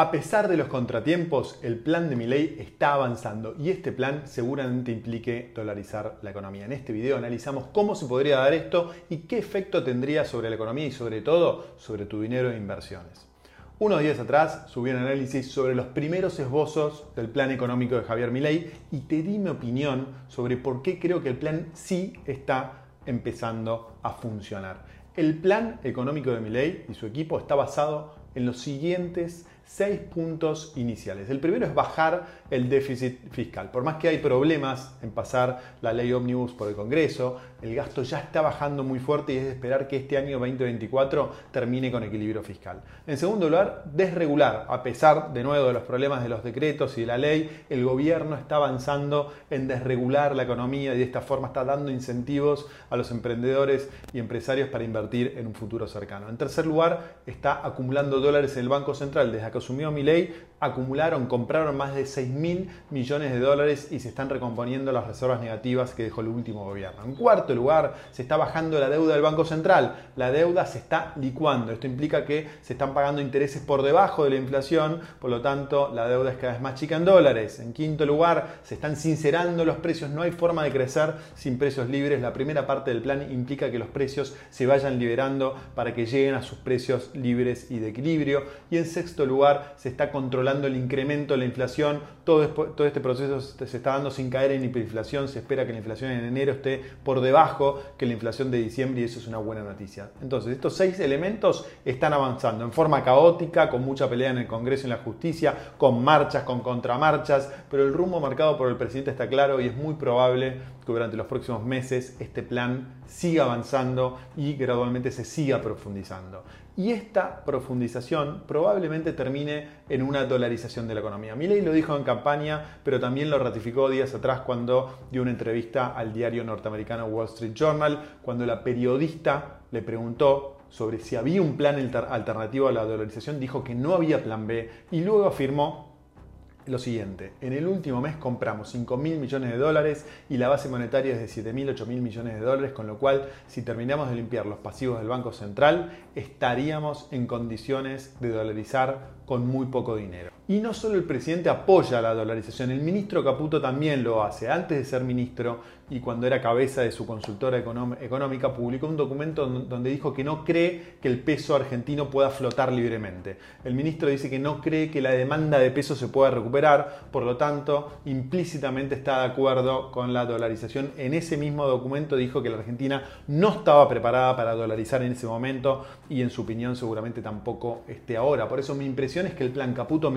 A pesar de los contratiempos, el plan de Milei está avanzando y este plan seguramente implique dolarizar la economía. En este video analizamos cómo se podría dar esto y qué efecto tendría sobre la economía y sobre todo sobre tu dinero e inversiones. Unos días atrás subí un análisis sobre los primeros esbozos del plan económico de Javier Milei y te di mi opinión sobre por qué creo que el plan sí está empezando a funcionar. El plan económico de Milei y su equipo está basado en los siguientes seis puntos iniciales. El primero es bajar el déficit fiscal. Por más que hay problemas en pasar la ley ómnibus por el Congreso, el gasto ya está bajando muy fuerte y es de esperar que este año 2024 termine con equilibrio fiscal. En segundo lugar, desregular. A pesar de nuevo de los problemas de los decretos y de la ley, el gobierno está avanzando en desregular la economía y de esta forma está dando incentivos a los emprendedores y empresarios para invertir en un futuro cercano. En tercer lugar, está acumulando dólares en el Banco Central. Asumió mi ley, acumularon, compraron más de 6 mil millones de dólares y se están recomponiendo las reservas negativas que dejó el último gobierno. En cuarto lugar, se está bajando la deuda del Banco Central. La deuda se está licuando. Esto implica que se están pagando intereses por debajo de la inflación, por lo tanto la deuda es cada vez más chica en dólares. En quinto lugar, se están sincerando los precios. No hay forma de crecer sin precios libres. La primera parte del plan implica que los precios se vayan liberando para que lleguen a sus precios libres y de equilibrio. Y en sexto lugar, se está controlando el incremento de la inflación. Todo, este proceso se está dando sin caer en hiperinflación. Se espera que la inflación en enero esté por debajo que la inflación de diciembre y eso es una buena noticia. Entonces, estos seis elementos están avanzando en forma caótica, con mucha pelea en el Congreso y en la justicia, con marchas, con contramarchas, pero el rumbo marcado por el presidente está claro y es muy probable que durante los próximos meses este plan siga avanzando y gradualmente se siga profundizando. Y esta profundización probablemente termine en una dolarización de la economía. Milley lo dijo en campaña, pero también lo ratificó días atrás cuando dio una entrevista al diario norteamericano Wall Street Journal, cuando la periodista le preguntó sobre si había un plan alternativo a la dolarización, dijo que no había plan B y luego afirmó lo siguiente, en el último mes compramos 5 mil millones de dólares y la base monetaria es de 7 mil, 8 mil millones de dólares, con lo cual si terminamos de limpiar los pasivos del Banco Central, estaríamos en condiciones de dolarizar con muy poco dinero. Y no solo el presidente apoya la dolarización, el ministro Caputo también lo hace. Antes de ser ministro y cuando era cabeza de su consultora económica, publicó un documento donde dijo que no cree que el peso argentino pueda flotar libremente. El ministro dice que no cree que la demanda de peso se pueda recuperar, por lo tanto, implícitamente está de acuerdo con la dolarización. En ese mismo documento dijo que la Argentina no estaba preparada para dolarizar en ese momento y en su opinión seguramente tampoco esté ahora. Por eso mi impresión es que el plan Caputo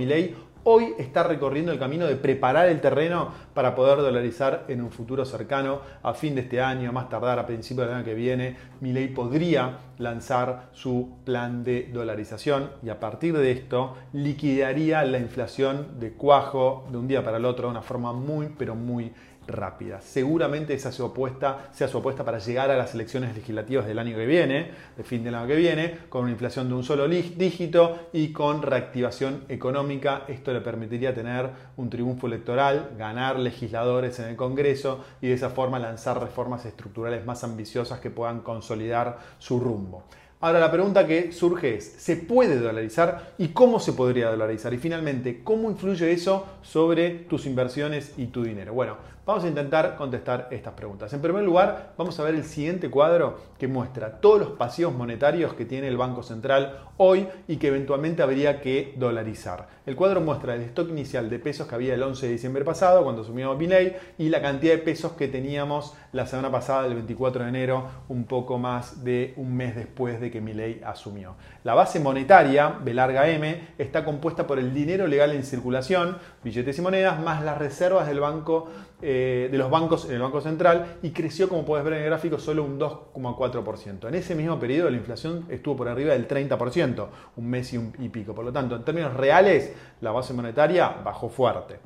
Hoy está recorriendo el camino de preparar el terreno para poder dolarizar en un futuro cercano, a fin de este año, más tardar a principios del año que viene, Milei podría lanzar su plan de dolarización y a partir de esto liquidaría la inflación de cuajo de un día para el otro de una forma muy, pero muy rápida. Seguramente esa sea, opuesta, sea su opuesta para llegar a las elecciones legislativas del año que viene, de fin del año que viene, con una inflación de un solo dígito y con reactivación económica. Esto le permitiría tener un triunfo electoral, ganar legisladores en el Congreso y de esa forma lanzar reformas estructurales más ambiciosas que puedan consolidar su rumbo. Ahora la pregunta que surge es, ¿se puede dolarizar y cómo se podría dolarizar? Y finalmente, ¿cómo influye eso sobre tus inversiones y tu dinero? Bueno, vamos a intentar contestar estas preguntas. En primer lugar, vamos a ver el siguiente cuadro que muestra todos los pasivos monetarios que tiene el Banco Central hoy y que eventualmente habría que dolarizar. El cuadro muestra el stock inicial de pesos que había el 11 de diciembre pasado cuando asumió Binay y la cantidad de pesos que teníamos la semana pasada, el 24 de enero, un poco más de un mes después de que ley asumió. La base monetaria, B larga M, está compuesta por el dinero legal en circulación, billetes y monedas, más las reservas del banco, eh, de los bancos en el Banco Central y creció, como puedes ver en el gráfico, solo un 2,4%. En ese mismo periodo la inflación estuvo por arriba del 30%, un mes y, un, y pico. Por lo tanto, en términos reales, la base monetaria bajó fuerte.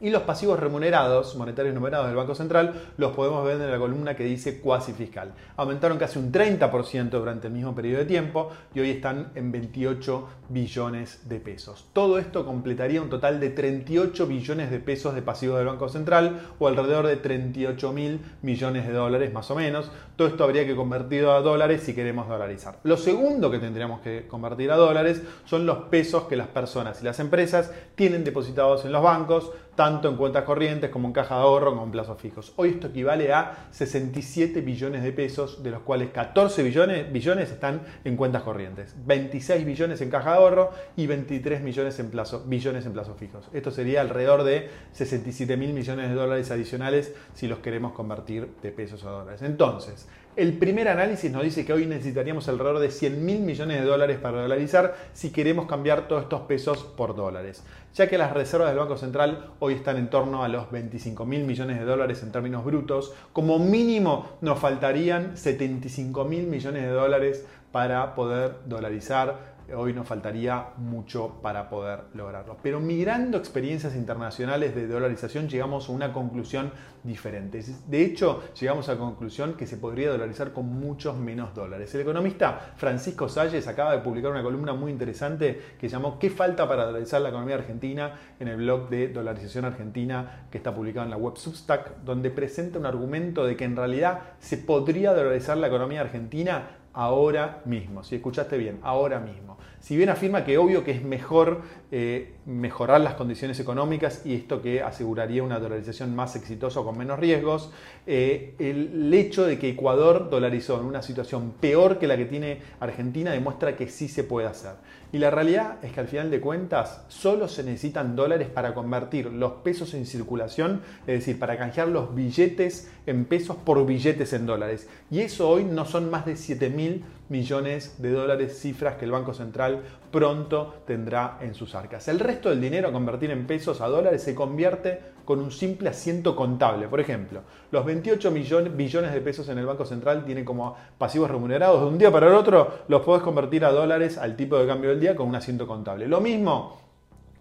Y los pasivos remunerados, monetarios numerados del Banco Central, los podemos ver en la columna que dice cuasi fiscal. Aumentaron casi un 30% durante el mismo periodo de tiempo y hoy están en 28 billones de pesos. Todo esto completaría un total de 38 billones de pesos de pasivos del Banco Central o alrededor de 38 mil millones de dólares más o menos. Todo esto habría que convertirlo a dólares si queremos dolarizar. Lo segundo que tendríamos que convertir a dólares son los pesos que las personas y las empresas tienen depositados en los bancos tanto en cuentas corrientes como en caja de ahorro como en plazos fijos. Hoy esto equivale a 67 billones de pesos, de los cuales 14 billones, billones están en cuentas corrientes, 26 billones en caja de ahorro y 23 millones en billones en plazos fijos. Esto sería alrededor de 67 mil millones de dólares adicionales si los queremos convertir de pesos a dólares. Entonces, el primer análisis nos dice que hoy necesitaríamos alrededor de 100 mil millones de dólares para dolarizar si queremos cambiar todos estos pesos por dólares, ya que las reservas del Banco Central hoy están en torno a los 25 mil millones de dólares en términos brutos. Como mínimo nos faltarían 75 mil millones de dólares para poder dolarizar hoy nos faltaría mucho para poder lograrlo. Pero mirando experiencias internacionales de dolarización llegamos a una conclusión diferente. De hecho, llegamos a la conclusión que se podría dolarizar con muchos menos dólares. El economista Francisco Salles acaba de publicar una columna muy interesante que llamó ¿Qué falta para dolarizar la economía argentina? en el blog de Dolarización Argentina que está publicado en la web Substack, donde presenta un argumento de que en realidad se podría dolarizar la economía argentina ahora mismo. Si escuchaste bien, ahora mismo. Si bien afirma que obvio que es mejor eh, mejorar las condiciones económicas y esto que aseguraría una dolarización más exitosa con menos riesgos, eh, el hecho de que Ecuador dolarizó en una situación peor que la que tiene Argentina demuestra que sí se puede hacer. Y la realidad es que al final de cuentas solo se necesitan dólares para convertir los pesos en circulación, es decir, para canjear los billetes en pesos por billetes en dólares. Y eso hoy no son más de 7 mil millones de dólares, cifras que el Banco Central pronto tendrá en sus arcas. El resto del dinero a convertir en pesos a dólares se convierte con un simple asiento contable. Por ejemplo, los 28 millones, billones de pesos en el Banco Central tienen como pasivos remunerados. De un día para el otro los podés convertir a dólares al tipo de cambio del día con un asiento contable. Lo mismo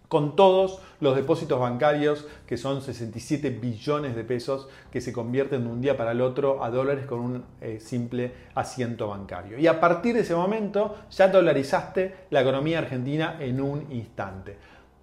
con todos los depósitos bancarios, que son 67 billones de pesos, que se convierten de un día para el otro a dólares con un eh, simple asiento bancario. Y a partir de ese momento ya dolarizaste la economía argentina en un instante.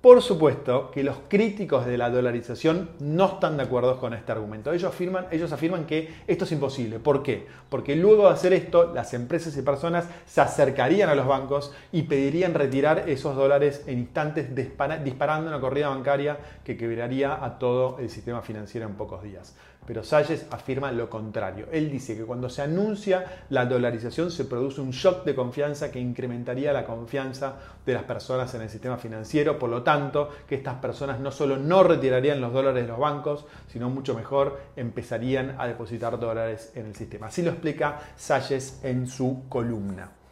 Por supuesto que los críticos de la dolarización no están de acuerdo con este argumento. Ellos afirman, ellos afirman que esto es imposible. ¿Por qué? Porque luego de hacer esto, las empresas y personas se acercarían a los bancos y pedirían retirar esos dólares en instantes, disparando una corrida bancaria que quebraría a todo el sistema financiero en pocos días. Pero Salles afirma lo contrario. Él dice que cuando se anuncia la dolarización se produce un shock de confianza que incrementaría la confianza de las personas en el sistema financiero. Por lo tanto, que estas personas no solo no retirarían los dólares de los bancos, sino mucho mejor empezarían a depositar dólares en el sistema. Así lo explica Salles en su columna.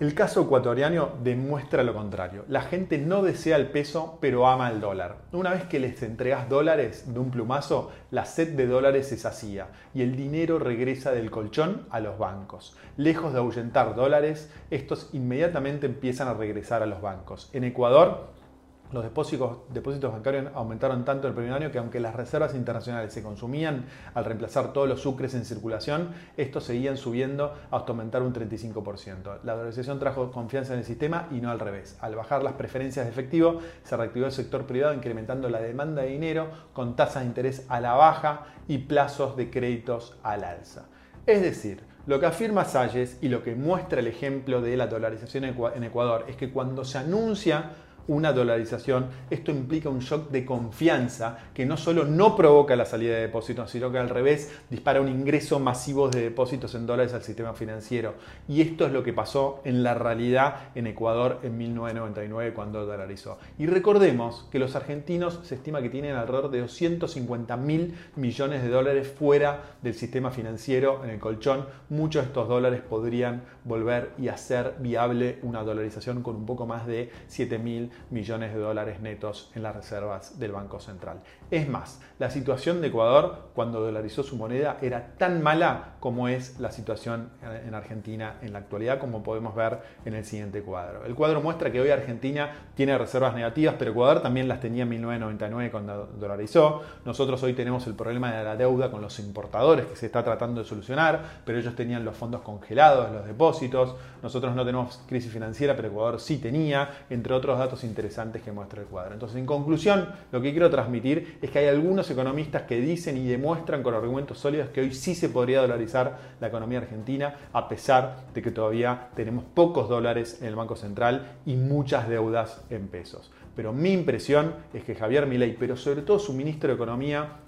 El caso ecuatoriano demuestra lo contrario. La gente no desea el peso, pero ama el dólar. Una vez que les entregas dólares de un plumazo, la sed de dólares se sacía y el dinero regresa del colchón a los bancos. Lejos de ahuyentar dólares, estos inmediatamente empiezan a regresar a los bancos. En Ecuador, los depósitos, bancarios aumentaron tanto el primer año que aunque las reservas internacionales se consumían al reemplazar todos los sucres en circulación, estos seguían subiendo hasta aumentar un 35%. La dolarización trajo confianza en el sistema y no al revés. Al bajar las preferencias de efectivo, se reactivó el sector privado incrementando la demanda de dinero con tasas de interés a la baja y plazos de créditos al alza. Es decir, lo que afirma Salles y lo que muestra el ejemplo de la dolarización en Ecuador es que cuando se anuncia una dolarización, esto implica un shock de confianza que no solo no provoca la salida de depósitos, sino que al revés dispara un ingreso masivo de depósitos en dólares al sistema financiero. Y esto es lo que pasó en la realidad en Ecuador en 1999 cuando dolarizó. Y recordemos que los argentinos se estima que tienen alrededor de 250 mil millones de dólares fuera del sistema financiero en el colchón. Muchos de estos dólares podrían volver y hacer viable una dolarización con un poco más de 7 mil millones de dólares netos en las reservas del Banco Central. Es más, la situación de Ecuador cuando dolarizó su moneda era tan mala como es la situación en Argentina en la actualidad, como podemos ver en el siguiente cuadro. El cuadro muestra que hoy Argentina tiene reservas negativas, pero Ecuador también las tenía en 1999 cuando dolarizó. Nosotros hoy tenemos el problema de la deuda con los importadores que se está tratando de solucionar, pero ellos tenían los fondos congelados, los depósitos. Nosotros no tenemos crisis financiera, pero Ecuador sí tenía, entre otros datos interesantes que muestra el cuadro. Entonces, en conclusión, lo que quiero transmitir es que hay algunos economistas que dicen y demuestran con argumentos sólidos que hoy sí se podría dolarizar la economía argentina, a pesar de que todavía tenemos pocos dólares en el Banco Central y muchas deudas en pesos. Pero mi impresión es que Javier Milei, pero sobre todo su ministro de Economía,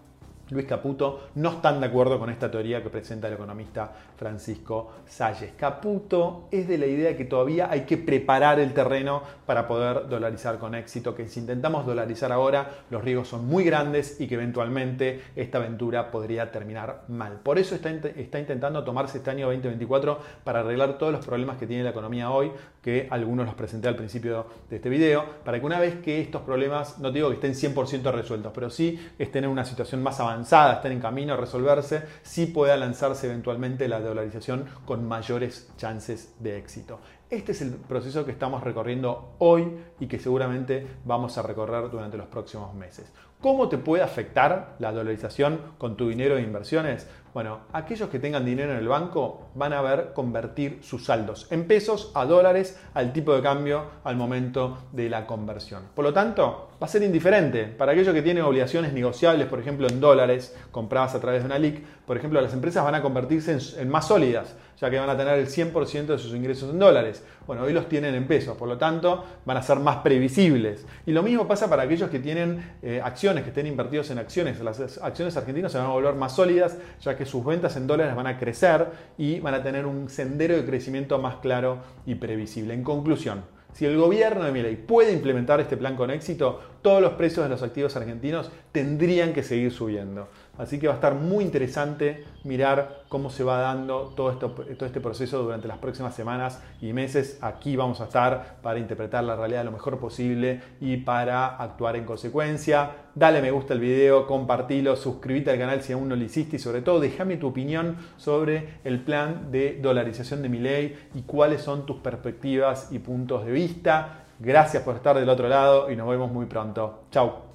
Luis Caputo no están de acuerdo con esta teoría que presenta el economista Francisco Salles. Caputo es de la idea que todavía hay que preparar el terreno para poder dolarizar con éxito, que si intentamos dolarizar ahora los riesgos son muy grandes y que eventualmente esta aventura podría terminar mal. Por eso está, está intentando tomarse este año 2024 para arreglar todos los problemas que tiene la economía hoy, que algunos los presenté al principio de este video, para que una vez que estos problemas, no digo que estén 100% resueltos, pero sí estén en una situación más avanzada, están en camino a resolverse, sí pueda lanzarse eventualmente la dolarización con mayores chances de éxito. Este es el proceso que estamos recorriendo hoy y que seguramente vamos a recorrer durante los próximos meses. ¿Cómo te puede afectar la dolarización con tu dinero de inversiones? Bueno, aquellos que tengan dinero en el banco van a ver convertir sus saldos en pesos a dólares al tipo de cambio al momento de la conversión. Por lo tanto, va a ser indiferente. Para aquellos que tienen obligaciones negociables, por ejemplo, en dólares compradas a través de una LIC, por ejemplo, las empresas van a convertirse en, más sólidas, ya que van a tener el 100% de sus ingresos en dólares. Bueno, hoy los tienen en pesos, por lo tanto, van a ser más previsibles. Y lo mismo pasa para aquellos que tienen eh, acciones, que estén invertidos en acciones. Las acciones argentinas se van a volver más sólidas, ya que sus ventas en dólares van a crecer y van a tener un sendero de crecimiento más claro y previsible. En conclusión, si el gobierno de Milei puede implementar este plan con éxito, todos los precios de los activos argentinos tendrían que seguir subiendo. Así que va a estar muy interesante mirar cómo se va dando todo, este proceso durante las próximas semanas y meses. Aquí vamos a estar para interpretar la realidad lo mejor posible y para actuar en consecuencia. Dale me gusta al video, compartilo, suscríbete al canal si aún no lo hiciste y sobre todo déjame tu opinión sobre el plan de dolarización de mi ley y cuáles son tus perspectivas y puntos de vista. Gracias por estar del otro lado y nos vemos muy pronto. Chao.